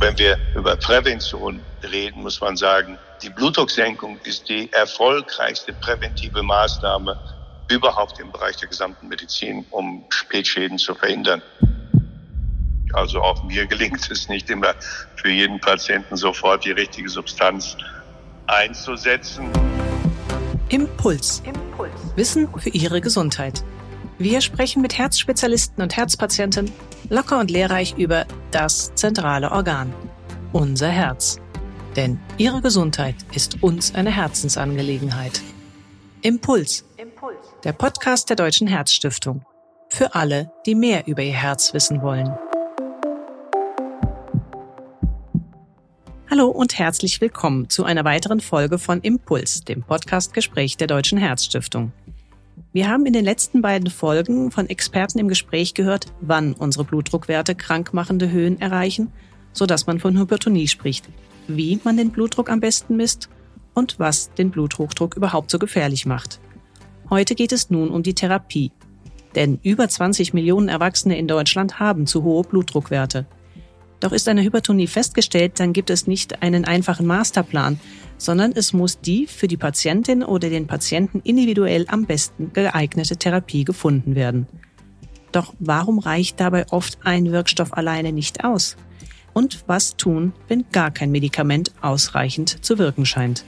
Wenn wir über Prävention reden, muss man sagen, die Blutdrucksenkung ist die erfolgreichste präventive Maßnahme überhaupt im Bereich der gesamten Medizin, um Spätschäden zu verhindern. Also auch mir gelingt es nicht immer für jeden Patienten sofort die richtige Substanz einzusetzen. Impuls. Impuls. Wissen für Ihre Gesundheit. Wir sprechen mit Herzspezialisten und Herzpatienten locker und lehrreich über das zentrale Organ, unser Herz. Denn Ihre Gesundheit ist uns eine Herzensangelegenheit. Impuls. Impuls. Der Podcast der Deutschen Herzstiftung. Für alle, die mehr über ihr Herz wissen wollen. Hallo und herzlich willkommen zu einer weiteren Folge von Impuls, dem Podcastgespräch der Deutschen Herzstiftung. Wir haben in den letzten beiden Folgen von Experten im Gespräch gehört, wann unsere Blutdruckwerte krankmachende Höhen erreichen, sodass man von Hypertonie spricht, wie man den Blutdruck am besten misst und was den Bluthochdruck überhaupt so gefährlich macht. Heute geht es nun um die Therapie. Denn über 20 Millionen Erwachsene in Deutschland haben zu hohe Blutdruckwerte. Doch ist eine Hypertonie festgestellt, dann gibt es nicht einen einfachen Masterplan, sondern es muss die für die Patientin oder den Patienten individuell am besten geeignete Therapie gefunden werden. Doch warum reicht dabei oft ein Wirkstoff alleine nicht aus? Und was tun, wenn gar kein Medikament ausreichend zu wirken scheint?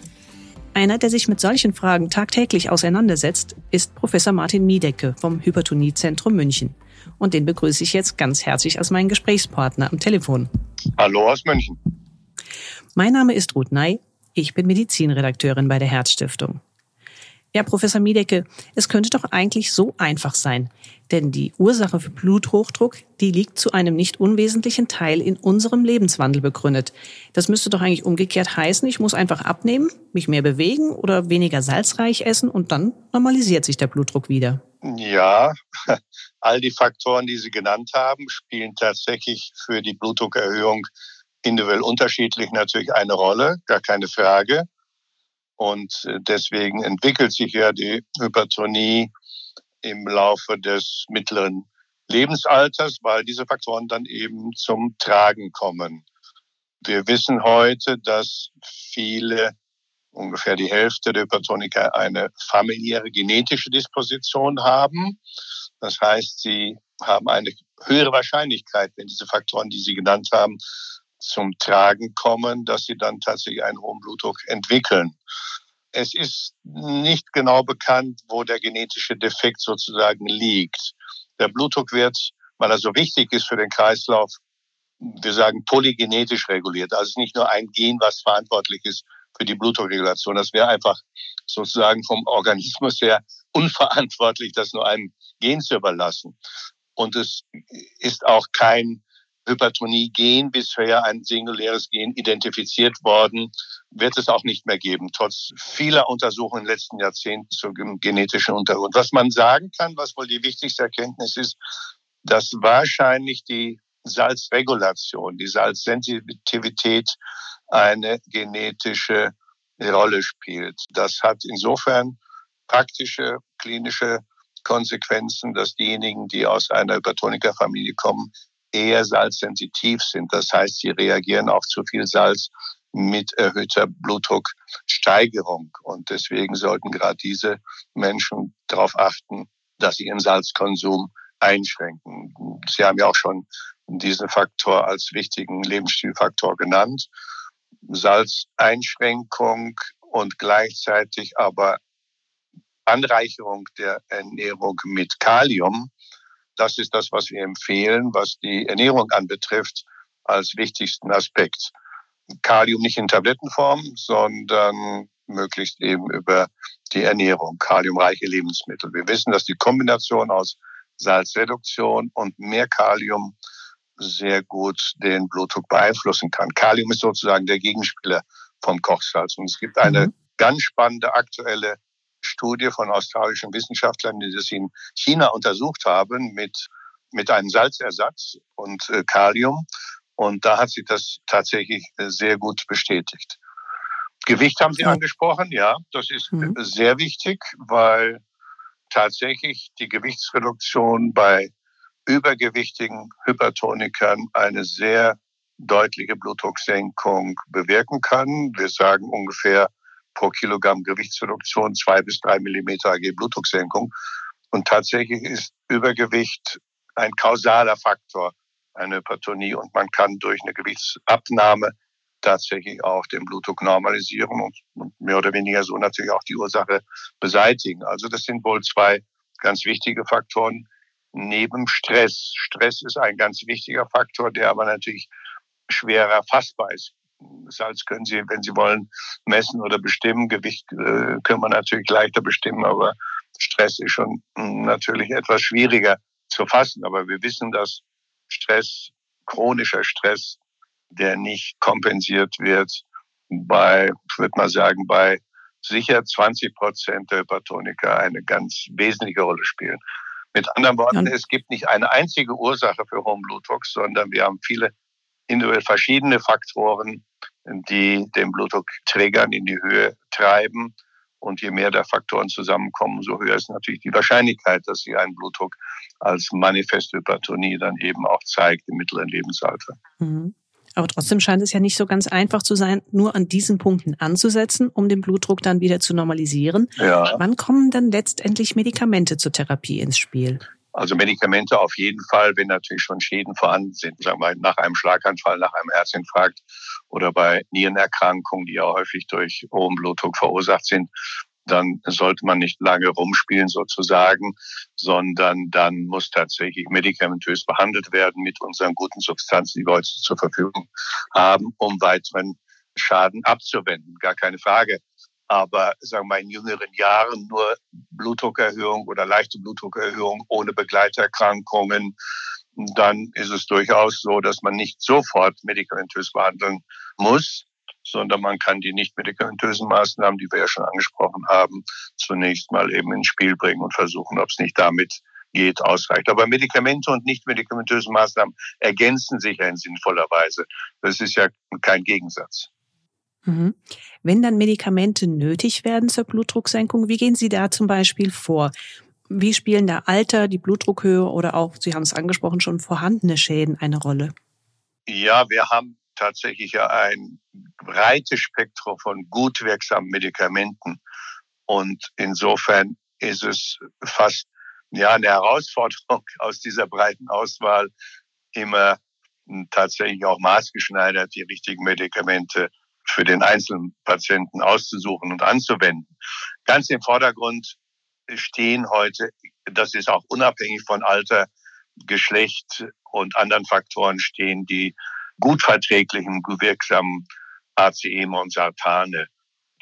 Einer, der sich mit solchen Fragen tagtäglich auseinandersetzt, ist Professor Martin Miedecke vom Hypertoniezentrum München. Und den begrüße ich jetzt ganz herzlich als meinen Gesprächspartner am Telefon. Hallo aus München. Mein Name ist Ruth Ney. Ich bin Medizinredakteurin bei der Herzstiftung. Ja, Professor Miedecke, es könnte doch eigentlich so einfach sein. Denn die Ursache für Bluthochdruck, die liegt zu einem nicht unwesentlichen Teil in unserem Lebenswandel begründet. Das müsste doch eigentlich umgekehrt heißen, ich muss einfach abnehmen, mich mehr bewegen oder weniger salzreich essen und dann normalisiert sich der Blutdruck wieder. Ja, all die Faktoren, die Sie genannt haben, spielen tatsächlich für die Blutdruckerhöhung individuell unterschiedlich natürlich eine Rolle, gar keine Frage. Und äh, deswegen entwickelt sich ja die Hypertonie im Laufe des mittleren Lebensalters, weil diese Faktoren dann eben zum Tragen kommen. Wir wissen heute, dass viele, ungefähr die Hälfte der Hypertoniker eine familiäre genetische Disposition haben. Das heißt, sie haben eine höhere Wahrscheinlichkeit, wenn diese Faktoren, die Sie genannt haben, zum Tragen kommen, dass sie dann tatsächlich einen hohen Blutdruck entwickeln. Es ist nicht genau bekannt, wo der genetische Defekt sozusagen liegt. Der Blutdruck wird, weil er so wichtig ist für den Kreislauf, wir sagen polygenetisch reguliert. Also nicht nur ein Gen, was verantwortlich ist für die Blutdruckregulation. Das wäre einfach sozusagen vom Organismus her unverantwortlich, das nur einem Gen zu überlassen. Und es ist auch kein Hypertonie-Gen bisher ein singuläres Gen identifiziert worden, wird es auch nicht mehr geben, trotz vieler Untersuchungen in den letzten Jahrzehnten zum genetischen Untergrund. Was man sagen kann, was wohl die wichtigste Erkenntnis ist, dass wahrscheinlich die Salzregulation, die Salzsensitivität eine genetische Rolle spielt. Das hat insofern praktische klinische Konsequenzen, dass diejenigen, die aus einer Hypertonikerfamilie kommen, eher salzsensitiv sind. Das heißt, sie reagieren auf zu viel Salz mit erhöhter Blutdrucksteigerung. Und deswegen sollten gerade diese Menschen darauf achten, dass sie ihren Salzkonsum einschränken. Sie haben ja auch schon diesen Faktor als wichtigen Lebensstilfaktor genannt. Salzeinschränkung und gleichzeitig aber Anreicherung der Ernährung mit Kalium das ist das, was wir empfehlen, was die Ernährung anbetrifft, als wichtigsten Aspekt. Kalium nicht in Tablettenform, sondern möglichst eben über die Ernährung, kaliumreiche Lebensmittel. Wir wissen, dass die Kombination aus Salzreduktion und mehr Kalium sehr gut den Blutdruck beeinflussen kann. Kalium ist sozusagen der Gegenspieler vom Kochsalz. Und es gibt eine mhm. ganz spannende aktuelle Studie von australischen Wissenschaftlern, die das in China untersucht haben mit, mit einem Salzersatz und äh, Kalium. Und da hat sich das tatsächlich äh, sehr gut bestätigt. Gewicht haben Sie ja. angesprochen, ja, das ist mhm. sehr wichtig, weil tatsächlich die Gewichtsreduktion bei übergewichtigen Hypertonikern eine sehr deutliche Blutdrucksenkung bewirken kann. Wir sagen ungefähr pro Kilogramm Gewichtsreduktion zwei bis drei Millimeter AG Blutdrucksenkung. Und tatsächlich ist Übergewicht ein kausaler Faktor einer Hypertonie und man kann durch eine Gewichtsabnahme tatsächlich auch den Blutdruck normalisieren und, mehr oder weniger so natürlich auch die Ursache beseitigen. Also das sind wohl zwei ganz wichtige Faktoren neben Stress. Stress ist ein ganz wichtiger Faktor, der aber natürlich schwerer erfassbar ist. Salz können Sie, wenn Sie wollen, messen oder bestimmen. Gewicht äh, können wir natürlich leichter bestimmen, aber Stress ist schon hm, natürlich etwas schwieriger zu fassen. Aber wir wissen, dass Stress, chronischer Stress, der nicht kompensiert wird, bei, ich würde mal sagen, bei sicher 20 Prozent der Hypertoniker eine ganz wesentliche Rolle spielen. Mit anderen Worten, ja. es gibt nicht eine einzige Ursache für hohen Blutdruck, sondern wir haben viele individuell verschiedene Faktoren, die den Blutdruck triggern, in die Höhe treiben. Und je mehr der Faktoren zusammenkommen, so höher ist natürlich die Wahrscheinlichkeit, dass sie einen Blutdruck als manifeste Hypertonie dann eben auch zeigt im mittleren Lebensalter. Mhm. Aber trotzdem scheint es ja nicht so ganz einfach zu sein, nur an diesen Punkten anzusetzen, um den Blutdruck dann wieder zu normalisieren. Ja. Wann kommen dann letztendlich Medikamente zur Therapie ins Spiel? Also Medikamente auf jeden Fall, wenn natürlich schon Schäden vorhanden sind, sagen wir nach einem Schlaganfall, nach einem Herzinfarkt oder bei Nierenerkrankungen, die ja häufig durch hohen Blutdruck verursacht sind, dann sollte man nicht lange rumspielen sozusagen, sondern dann muss tatsächlich medikamentös behandelt werden mit unseren guten Substanzen, die wir heute zur Verfügung haben, um weiteren Schaden abzuwenden. Gar keine Frage. Aber sagen wir mal, in jüngeren Jahren nur Blutdruckerhöhung oder leichte Blutdruckerhöhung ohne Begleiterkrankungen, dann ist es durchaus so, dass man nicht sofort medikamentös behandeln muss sondern man kann die nicht medikamentösen Maßnahmen, die wir ja schon angesprochen haben, zunächst mal eben ins Spiel bringen und versuchen, ob es nicht damit geht, ausreicht. Aber Medikamente und nicht medikamentöse Maßnahmen ergänzen sich ja in sinnvoller Weise. Das ist ja kein Gegensatz. Mhm. Wenn dann Medikamente nötig werden zur Blutdrucksenkung, wie gehen Sie da zum Beispiel vor? Wie spielen da Alter, die Blutdruckhöhe oder auch, Sie haben es angesprochen, schon vorhandene Schäden eine Rolle? Ja, wir haben tatsächlich ja ein breites Spektrum von gut wirksamen Medikamenten. Und insofern ist es fast ja eine Herausforderung aus dieser breiten Auswahl immer tatsächlich auch maßgeschneidert die richtigen Medikamente für den einzelnen Patienten auszusuchen und anzuwenden. Ganz im Vordergrund stehen heute, das ist auch unabhängig von Alter, Geschlecht und anderen Faktoren stehen die gut verträglichen, wirksamen ACE und Sartane,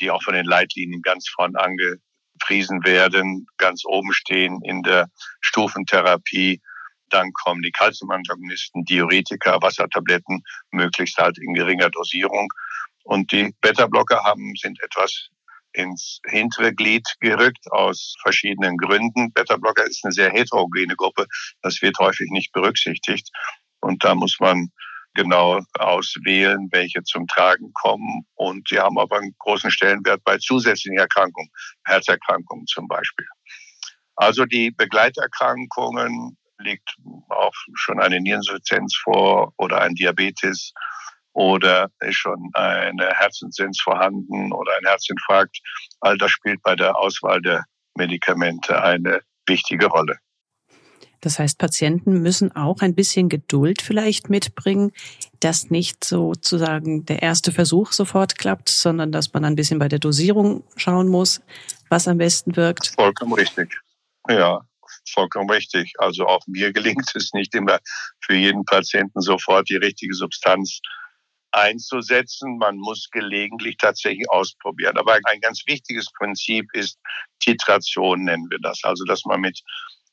die auch von den Leitlinien ganz vorn angepriesen werden, ganz oben stehen in der Stufentherapie. Dann kommen die Calciumantagonisten, Diuretika, Wassertabletten, möglichst halt in geringer Dosierung. Und die Beta-Blocker haben, sind etwas ins hintere Glied gerückt aus verschiedenen Gründen. Beta-Blocker ist eine sehr heterogene Gruppe. Das wird häufig nicht berücksichtigt. Und da muss man genau auswählen, welche zum Tragen kommen. Und die haben aber einen großen Stellenwert bei zusätzlichen Erkrankungen, Herzerkrankungen zum Beispiel. Also die Begleiterkrankungen liegt auch schon eine Niereninsuffizienz vor oder ein Diabetes oder ist schon eine Herzinsuffizienz vorhanden oder ein Herzinfarkt. All das spielt bei der Auswahl der Medikamente eine wichtige Rolle. Das heißt, Patienten müssen auch ein bisschen Geduld vielleicht mitbringen, dass nicht sozusagen der erste Versuch sofort klappt, sondern dass man ein bisschen bei der Dosierung schauen muss, was am besten wirkt. Vollkommen richtig. Ja, vollkommen richtig. Also auch mir gelingt es nicht immer für jeden Patienten sofort die richtige Substanz einzusetzen. Man muss gelegentlich tatsächlich ausprobieren. Aber ein ganz wichtiges Prinzip ist Titration, nennen wir das. Also, dass man mit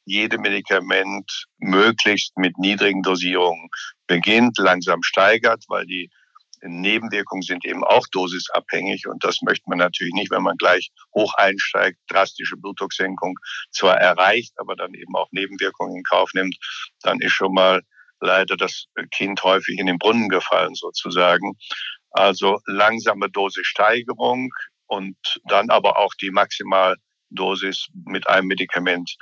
jedem Medikament möglichst mit niedrigen Dosierungen beginnt, langsam steigert, weil die Nebenwirkungen sind eben auch dosisabhängig und das möchte man natürlich nicht, wenn man gleich hoch einsteigt, drastische Blutdrucksenkung zwar erreicht, aber dann eben auch Nebenwirkungen in Kauf nimmt, dann ist schon mal leider das Kind häufig in den Brunnen gefallen sozusagen. Also langsame Dosissteigerung und dann aber auch die Maximaldosis mit einem Medikament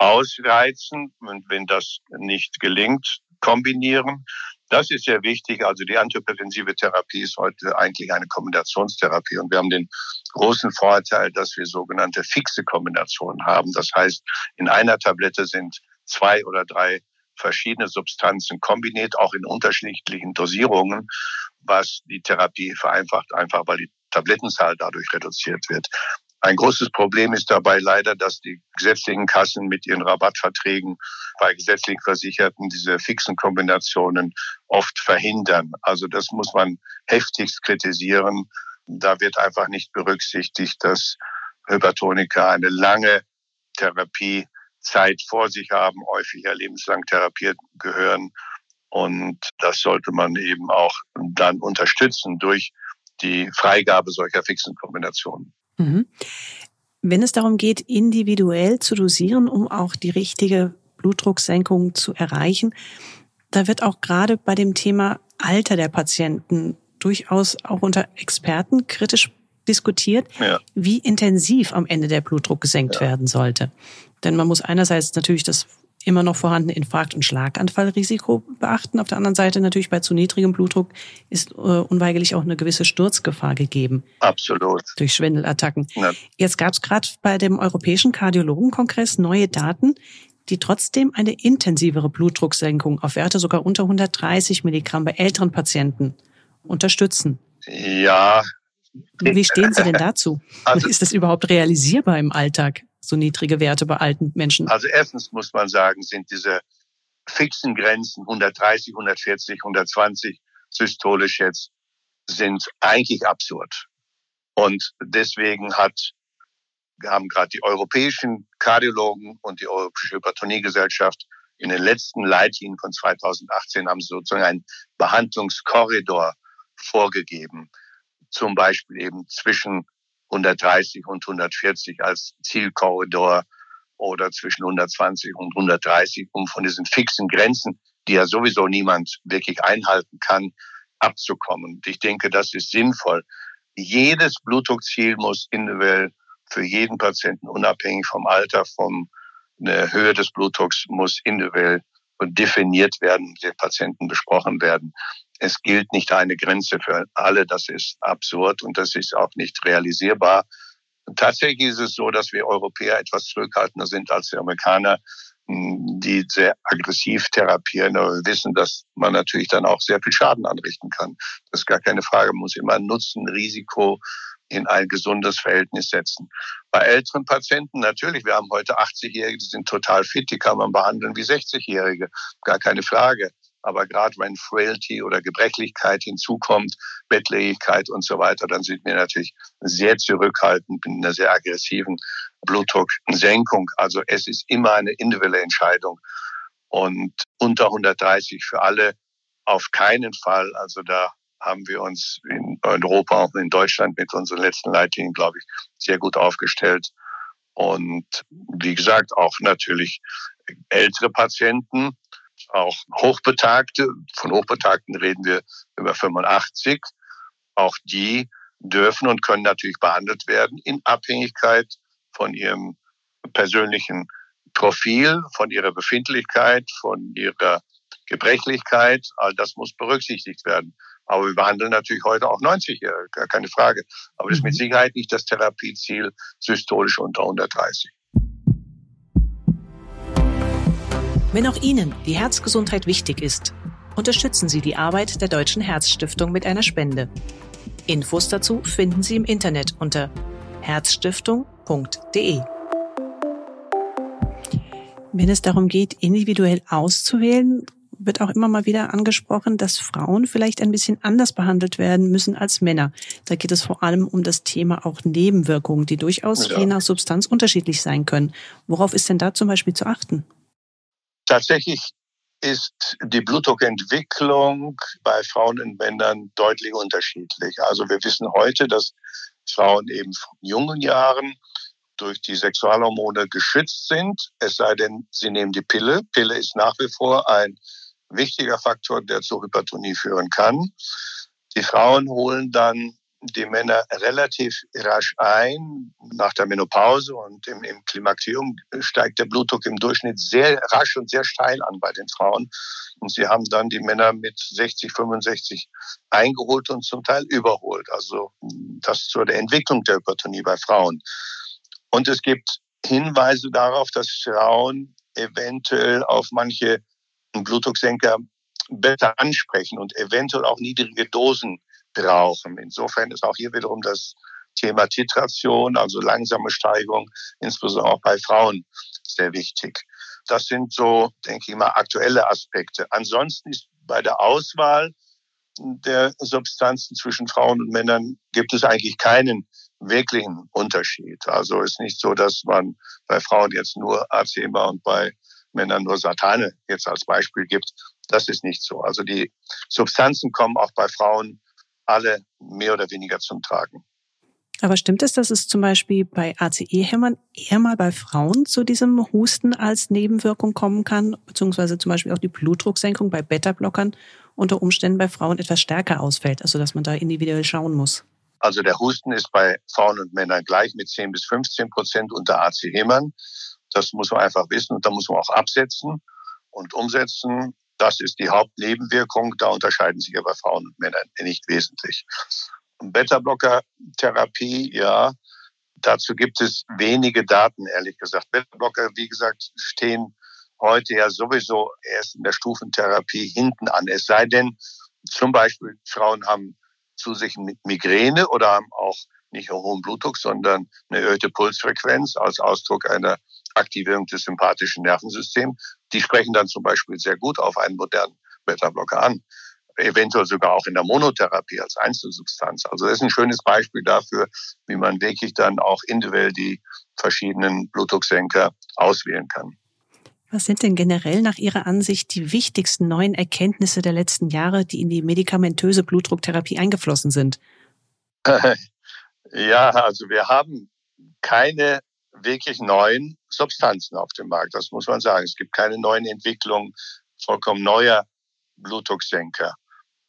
ausreizen und wenn das nicht gelingt, kombinieren. Das ist sehr wichtig. Also die antihypertensive Therapie ist heute eigentlich eine Kombinationstherapie. Und wir haben den großen Vorteil, dass wir sogenannte fixe Kombinationen haben. Das heißt, in einer Tablette sind zwei oder drei verschiedene Substanzen kombiniert, auch in unterschiedlichen Dosierungen, was die Therapie vereinfacht, einfach weil die Tablettenzahl dadurch reduziert wird. Ein großes Problem ist dabei leider, dass die gesetzlichen Kassen mit ihren Rabattverträgen bei gesetzlich Versicherten diese fixen Kombinationen oft verhindern. Also das muss man heftigst kritisieren. Da wird einfach nicht berücksichtigt, dass Hypertoniker eine lange Therapiezeit vor sich haben, häufig ja lebenslang therapiert gehören. Und das sollte man eben auch dann unterstützen durch die Freigabe solcher fixen Kombinationen. Mhm. Wenn es darum geht, individuell zu dosieren, um auch die richtige Blutdrucksenkung zu erreichen, da wird auch gerade bei dem Thema Alter der Patienten durchaus auch unter Experten kritisch diskutiert, ja. wie intensiv am Ende der Blutdruck gesenkt ja. werden sollte. Denn man muss einerseits natürlich das immer noch vorhandene Infarkt- und Schlaganfallrisiko beachten. Auf der anderen Seite natürlich bei zu niedrigem Blutdruck ist äh, unweigerlich auch eine gewisse Sturzgefahr gegeben. Absolut. Durch Schwindelattacken. Ja. Jetzt gab es gerade bei dem Europäischen Kardiologenkongress neue Daten, die trotzdem eine intensivere Blutdrucksenkung auf Werte sogar unter 130 Milligramm bei älteren Patienten unterstützen. Ja. Wie stehen Sie denn dazu? Also, ist das überhaupt realisierbar im Alltag? So niedrige Werte bei alten Menschen? Also erstens muss man sagen, sind diese fixen Grenzen 130, 140, 120 systolisch jetzt sind eigentlich absurd. Und deswegen hat haben gerade die europäischen Kardiologen und die Europäische Hypertoniegesellschaft in den letzten Leitlinien von 2018 haben sie sozusagen einen Behandlungskorridor vorgegeben. Zum Beispiel eben zwischen 130 und 140 als Zielkorridor oder zwischen 120 und 130, um von diesen fixen Grenzen, die ja sowieso niemand wirklich einhalten kann, abzukommen. Ich denke, das ist sinnvoll. Jedes Blutdruckziel muss individuell für jeden Patienten unabhängig vom Alter, vom der Höhe des Blutdrucks muss individuell definiert werden, mit den Patienten besprochen werden es gilt nicht eine Grenze für alle. Das ist absurd und das ist auch nicht realisierbar. tatsächlich ist es so, dass wir Europäer etwas zurückhaltender sind als die Amerikaner, hm, die sehr aggressiv therapieren. Aber wir wissen, dass man natürlich dann auch sehr viel Schaden anrichten kann. Das ist gar keine Frage. Man muss immer Nutzen, Risiko in ein gesundes Verhältnis setzen. Bei älteren Patienten natürlich, wir haben heute 80-Jährige, die sind total fit, die kann man behandeln wie 60-Jährige, gar keine Frage. Aber gerade wenn Frailty oder Gebrechlichkeit hinzukommt, Bettlägerigkeit und so weiter, dann sind wir natürlich sehr zurückhaltend mit einer sehr aggressiven Blutdrucksenkung. Also es ist immer eine individuelle Entscheidung. Und unter 130 für alle auf keinen Fall. Also da haben wir uns in Europa und in Deutschland mit unseren letzten Leitlinien, glaube ich, sehr gut aufgestellt. Und wie gesagt, auch natürlich ältere Patienten, auch Hochbetagte, von Hochbetagten reden wir über 85, auch die dürfen und können natürlich behandelt werden in Abhängigkeit von ihrem persönlichen Profil, von ihrer Befindlichkeit, von ihrer Gebrechlichkeit. All das muss berücksichtigt werden. Aber wir behandeln natürlich heute auch 90-Jährige, gar keine Frage. Aber das ist mit mhm. Sicherheit nicht das Therapieziel systolisch unter 130. Wenn auch Ihnen die Herzgesundheit wichtig ist, unterstützen Sie die Arbeit der Deutschen Herzstiftung mit einer Spende. Infos dazu finden Sie im Internet unter herzstiftung.de. Wenn es darum geht, individuell auszuwählen, wird auch immer mal wieder angesprochen, dass Frauen vielleicht ein bisschen anders behandelt werden müssen als Männer. Da geht es vor allem um das Thema auch Nebenwirkungen, die durchaus ja. je nach Substanz unterschiedlich sein können. Worauf ist denn da zum Beispiel zu achten? Tatsächlich ist die Blutdruckentwicklung bei Frauen und Männern deutlich unterschiedlich. Also wir wissen heute, dass Frauen eben von jungen Jahren durch die Sexualhormone geschützt sind, es sei denn, sie nehmen die Pille. Pille ist nach wie vor ein wichtiger Faktor, der zur Hypertonie führen kann. Die Frauen holen dann die Männer relativ rasch ein. Nach der Menopause und im, im Klimakterium steigt der Blutdruck im Durchschnitt sehr rasch und sehr steil an bei den Frauen. Und sie haben dann die Männer mit 60, 65 eingeholt und zum Teil überholt. Also das zur Entwicklung der Hypertonie bei Frauen. Und es gibt Hinweise darauf, dass Frauen eventuell auf manche Blutdrucksenker besser ansprechen und eventuell auch niedrige Dosen brauchen. Insofern ist auch hier wiederum das Thema Titration, also langsame Steigung, insbesondere auch bei Frauen, sehr wichtig. Das sind so, denke ich mal, aktuelle Aspekte. Ansonsten ist bei der Auswahl der Substanzen zwischen Frauen und Männern gibt es eigentlich keinen wirklichen Unterschied. Also ist nicht so, dass man bei Frauen jetzt nur Azema und bei Männern nur Satane jetzt als Beispiel gibt. Das ist nicht so. Also die Substanzen kommen auch bei Frauen alle mehr oder weniger zum Tragen. Aber stimmt es, dass es zum Beispiel bei ACE-Hämmern eher mal bei Frauen zu diesem Husten als Nebenwirkung kommen kann, beziehungsweise zum Beispiel auch die Blutdrucksenkung bei Beta-Blockern unter Umständen bei Frauen etwas stärker ausfällt, also dass man da individuell schauen muss? Also der Husten ist bei Frauen und Männern gleich mit 10 bis 15 Prozent unter AC-Hämmern. Das muss man einfach wissen und da muss man auch absetzen und umsetzen. Das ist die Hauptnebenwirkung. Da unterscheiden sich aber Frauen und Männer nicht wesentlich. Beta-Blocker-Therapie, ja, dazu gibt es wenige Daten, ehrlich gesagt. Beta-Blocker, wie gesagt, stehen heute ja sowieso erst in der Stufentherapie hinten an. Es sei denn, zum Beispiel Frauen haben zu sich mit Migräne oder haben auch nicht nur hohen Blutdruck, sondern eine erhöhte Pulsfrequenz als Ausdruck einer Aktivierung des sympathischen Nervensystems. Die sprechen dann zum Beispiel sehr gut auf einen modernen Beta-Blocker an eventuell sogar auch in der Monotherapie als Einzelsubstanz. Also das ist ein schönes Beispiel dafür, wie man wirklich dann auch individuell die verschiedenen Blutdrucksenker auswählen kann. Was sind denn generell nach Ihrer Ansicht die wichtigsten neuen Erkenntnisse der letzten Jahre, die in die medikamentöse Blutdrucktherapie eingeflossen sind? Ja, also wir haben keine wirklich neuen Substanzen auf dem Markt. Das muss man sagen. Es gibt keine neuen Entwicklungen vollkommen neuer Blutdrucksenker.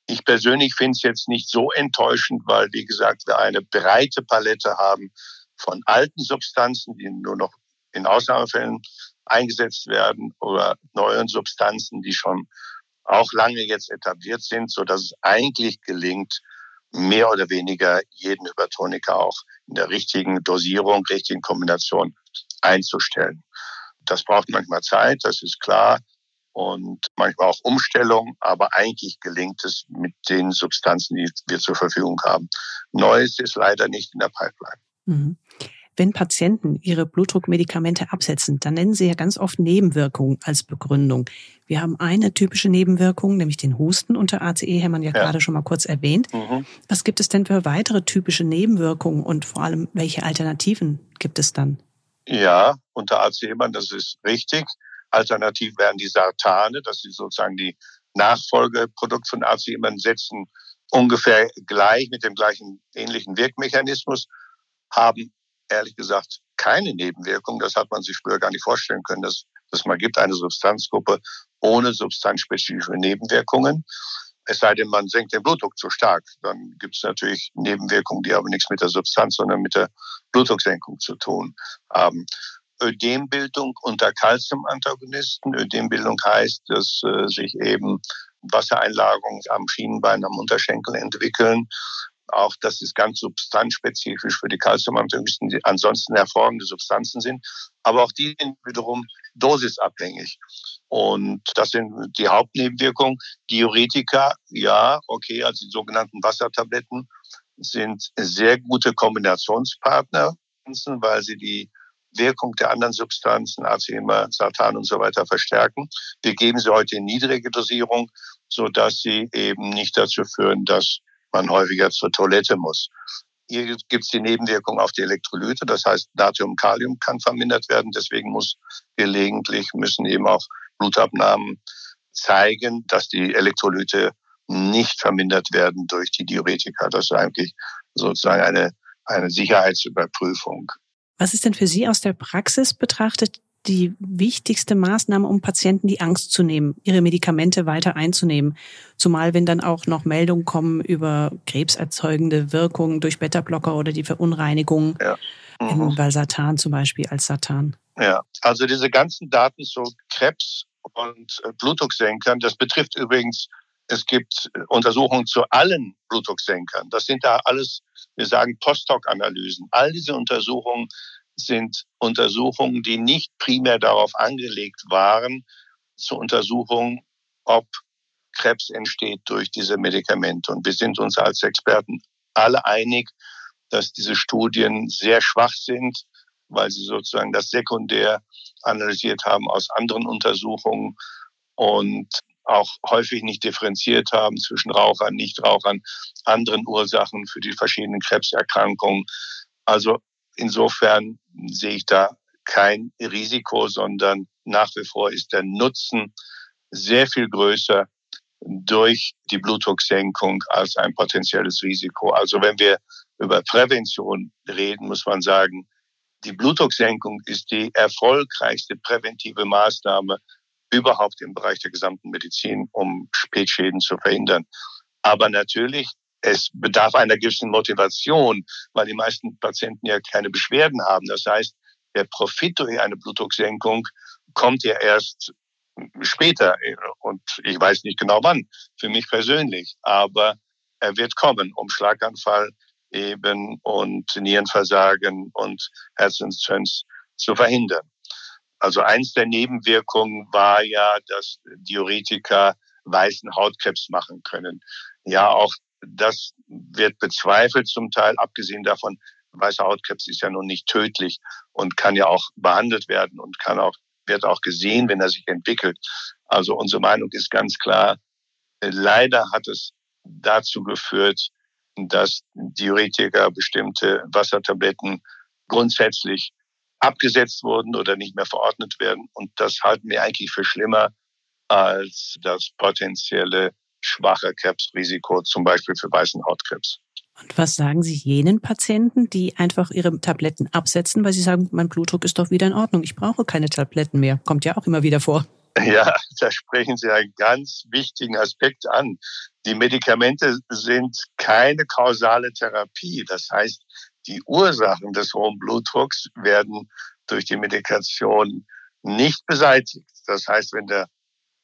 Ich persönlich finde es jetzt nicht so enttäuschend, weil, wie gesagt, wir eine breite Palette haben von alten Substanzen, die nur noch in Ausnahmefällen eingesetzt werden oder neuen Substanzen, die schon auch lange jetzt etabliert sind, so dass es eigentlich gelingt, mehr oder weniger jeden Hypertoniker auch in der richtigen Dosierung, richtigen Kombination einzustellen. Das braucht manchmal Zeit, das ist klar und manchmal auch Umstellung, aber eigentlich gelingt es mit den Substanzen, die wir zur Verfügung haben. Neues ist leider nicht in der Pipeline. Mhm. Wenn Patienten ihre Blutdruckmedikamente absetzen, dann nennen sie ja ganz oft Nebenwirkungen als Begründung. Wir haben eine typische Nebenwirkung, nämlich den Husten unter ACE-Hämmern ja, ja, gerade schon mal kurz erwähnt. Mhm. Was gibt es denn für weitere typische Nebenwirkungen und vor allem welche Alternativen gibt es dann? Ja, unter ACE-Hämmern, das ist richtig. Alternativ wären die Sartane, das ist sozusagen die Nachfolgeprodukt von ACE-Hämmern, setzen ungefähr gleich mit dem gleichen ähnlichen Wirkmechanismus, haben ehrlich gesagt keine Nebenwirkung. Das hat man sich früher gar nicht vorstellen können, dass es mal gibt eine Substanzgruppe ohne substanzspezifische Nebenwirkungen. Es sei denn, man senkt den Blutdruck zu stark. Dann gibt es natürlich Nebenwirkungen, die aber nichts mit der Substanz, sondern mit der Blutdrucksenkung zu tun haben. Ödembildung unter Calciumantagonisten. Ödembildung heißt, dass äh, sich eben Wassereinlagerungen am Schienenbein, am Unterschenkel entwickeln. Auch das ist ganz substanzspezifisch für die Calciumantagonisten, die ansonsten hervorragende Substanzen sind. Aber auch die sind wiederum dosisabhängig. Und das sind die Hauptnebenwirkungen. Diuretika, ja, okay, also die sogenannten Wassertabletten sind sehr gute Kombinationspartner, weil sie die Wirkung der anderen Substanzen, Acema, Satan und so weiter verstärken. Wir geben sie heute in niedrige Dosierung, so dass sie eben nicht dazu führen, dass man häufiger zur Toilette muss. Hier gibt es die Nebenwirkung auf die Elektrolyte, das heißt Natrium, Kalium kann vermindert werden. Deswegen muss gelegentlich müssen eben auch Blutabnahmen zeigen, dass die Elektrolyte nicht vermindert werden durch die Diuretika. Das ist eigentlich sozusagen eine, eine Sicherheitsüberprüfung. Was ist denn für Sie aus der Praxis betrachtet die wichtigste Maßnahme, um Patienten die Angst zu nehmen, ihre Medikamente weiter einzunehmen? Zumal wenn dann auch noch Meldungen kommen über krebserzeugende Wirkungen durch Beta-Blocker oder die Verunreinigung ja. mhm. bei Satan zum Beispiel als Satan. Ja, also diese ganzen Daten zu Krebs und Blutdrucksenkern. Das betrifft übrigens, es gibt Untersuchungen zu allen Blutdrucksenkern. Das sind da alles, wir sagen Post-Hoc-Analysen. All diese Untersuchungen sind Untersuchungen, die nicht primär darauf angelegt waren, zur Untersuchung, ob Krebs entsteht durch diese Medikamente. Und wir sind uns als Experten alle einig, dass diese Studien sehr schwach sind, weil sie sozusagen das sekundär analysiert haben aus anderen Untersuchungen und auch häufig nicht differenziert haben zwischen Rauchern, Nichtrauchern, anderen Ursachen für die verschiedenen Krebserkrankungen. Also insofern sehe ich da kein Risiko, sondern nach wie vor ist der Nutzen sehr viel größer durch die Blutdrucksenkung als ein potenzielles Risiko. Also wenn wir über Prävention reden, muss man sagen, die Blutdrucksenkung ist die erfolgreichste präventive Maßnahme überhaupt im Bereich der gesamten Medizin, um Spätschäden zu verhindern. Aber natürlich, es bedarf einer gewissen Motivation, weil die meisten Patienten ja keine Beschwerden haben. Das heißt, der Profit durch eine Blutdrucksenkung kommt ja erst später und ich weiß nicht genau wann, für mich persönlich, aber er wird kommen, um Schlaganfall eben und Nierenversagen und Herzinsuffizienz zu verhindern. Also eins der Nebenwirkungen war ja, dass Diuretika weißen Hautkrebs machen können. Ja, auch das wird bezweifelt zum Teil, abgesehen davon, weißer Hautkrebs ist ja nun nicht tödlich und kann ja auch behandelt werden und kann auch wird auch gesehen, wenn er sich entwickelt. Also unsere Meinung ist ganz klar, leider hat es dazu geführt, dass Diuretiker, bestimmte Wassertabletten grundsätzlich abgesetzt wurden oder nicht mehr verordnet werden. Und das halten wir eigentlich für schlimmer als das potenzielle schwache Krebsrisiko, zum Beispiel für weißen Hautkrebs. Und was sagen Sie jenen Patienten, die einfach ihre Tabletten absetzen, weil sie sagen, mein Blutdruck ist doch wieder in Ordnung, ich brauche keine Tabletten mehr? Kommt ja auch immer wieder vor. Ja, da sprechen Sie einen ganz wichtigen Aspekt an. Die Medikamente sind keine kausale Therapie. Das heißt, die Ursachen des hohen Blutdrucks werden durch die Medikation nicht beseitigt. Das heißt, wenn der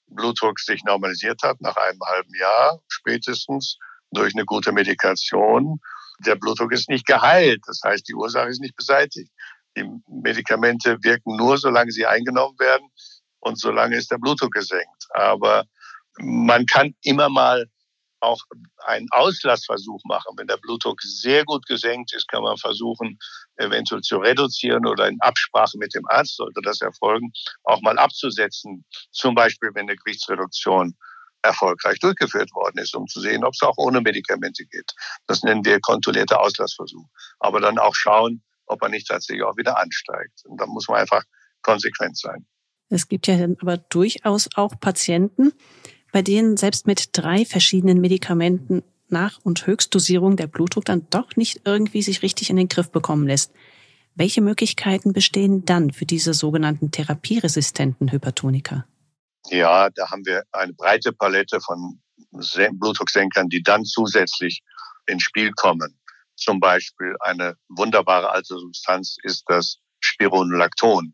Blutdruck sich normalisiert hat nach einem halben Jahr spätestens, durch eine gute Medikation. Der Blutdruck ist nicht geheilt. Das heißt, die Ursache ist nicht beseitigt. Die Medikamente wirken nur, solange sie eingenommen werden und solange ist der Blutdruck gesenkt. Aber man kann immer mal auch einen Auslassversuch machen. Wenn der Blutdruck sehr gut gesenkt ist, kann man versuchen, eventuell zu reduzieren oder in Absprache mit dem Arzt sollte das erfolgen, auch mal abzusetzen. Zum Beispiel, wenn eine Gewichtsreduktion erfolgreich durchgeführt worden ist, um zu sehen, ob es auch ohne Medikamente geht. Das nennen wir kontrollierter Auslassversuch. Aber dann auch schauen, ob er nicht tatsächlich auch wieder ansteigt. Und da muss man einfach konsequent sein. Es gibt ja aber durchaus auch Patienten, bei denen selbst mit drei verschiedenen Medikamenten nach und Höchstdosierung der Blutdruck dann doch nicht irgendwie sich richtig in den Griff bekommen lässt. Welche Möglichkeiten bestehen dann für diese sogenannten therapieresistenten Hypertoniker? Ja, da haben wir eine breite Palette von Blutdrucksenkern, die dann zusätzlich ins Spiel kommen. Zum Beispiel eine wunderbare alte Substanz ist das Spironolacton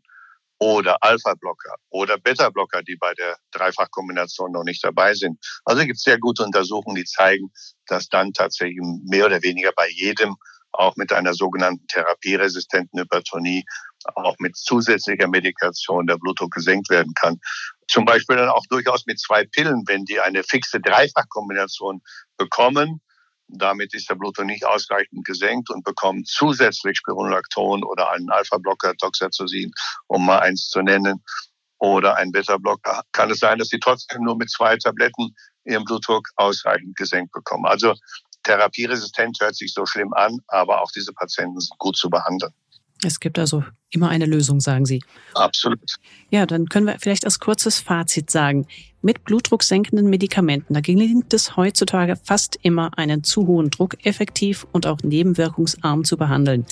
oder Alpha-Blocker oder Beta-Blocker, die bei der Dreifachkombination noch nicht dabei sind. Also gibt es sehr gute Untersuchungen, die zeigen, dass dann tatsächlich mehr oder weniger bei jedem auch mit einer sogenannten therapieresistenten Hypertonie auch mit zusätzlicher Medikation der Blutdruck gesenkt werden kann. Zum Beispiel dann auch durchaus mit zwei Pillen, wenn die eine fixe Dreifachkombination bekommen. Damit ist der Blutdruck nicht ausreichend gesenkt und bekommen zusätzlich Spironolacton oder einen Alpha-Blocker, Toxazosin, um mal eins zu nennen, oder ein Beta-Blocker. Kann es sein, dass sie trotzdem nur mit zwei Tabletten ihren Blutdruck ausreichend gesenkt bekommen. Also therapieresistent hört sich so schlimm an, aber auch diese Patienten sind gut zu behandeln. Es gibt also immer eine Lösung, sagen Sie. Absolut. Ja, dann können wir vielleicht als kurzes Fazit sagen. Mit blutdrucksenkenden Medikamenten, da gelingt es heutzutage fast immer, einen zu hohen Druck effektiv und auch nebenwirkungsarm zu behandeln.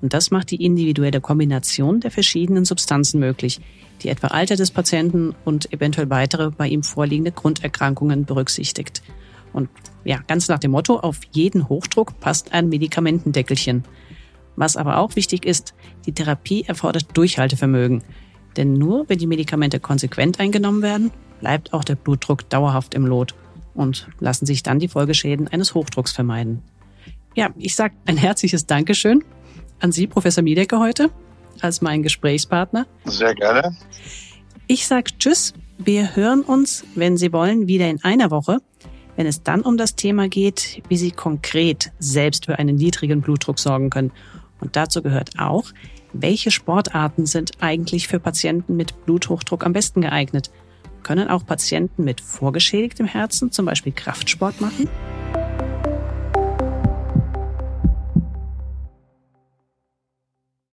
Und das macht die individuelle Kombination der verschiedenen Substanzen möglich, die etwa Alter des Patienten und eventuell weitere bei ihm vorliegende Grunderkrankungen berücksichtigt. Und ja, ganz nach dem Motto, auf jeden Hochdruck passt ein Medikamentendeckelchen. Was aber auch wichtig ist, die Therapie erfordert Durchhaltevermögen. Denn nur wenn die Medikamente konsequent eingenommen werden, bleibt auch der Blutdruck dauerhaft im Lot und lassen sich dann die Folgeschäden eines Hochdrucks vermeiden. Ja, ich sage ein herzliches Dankeschön an Sie, Professor Miedecker, heute als mein Gesprächspartner. Sehr gerne. Ich sage Tschüss. Wir hören uns, wenn Sie wollen, wieder in einer Woche, wenn es dann um das Thema geht, wie Sie konkret selbst für einen niedrigen Blutdruck sorgen können. Und dazu gehört auch, welche Sportarten sind eigentlich für Patienten mit Bluthochdruck am besten geeignet? Können auch Patienten mit vorgeschädigtem Herzen zum Beispiel Kraftsport machen?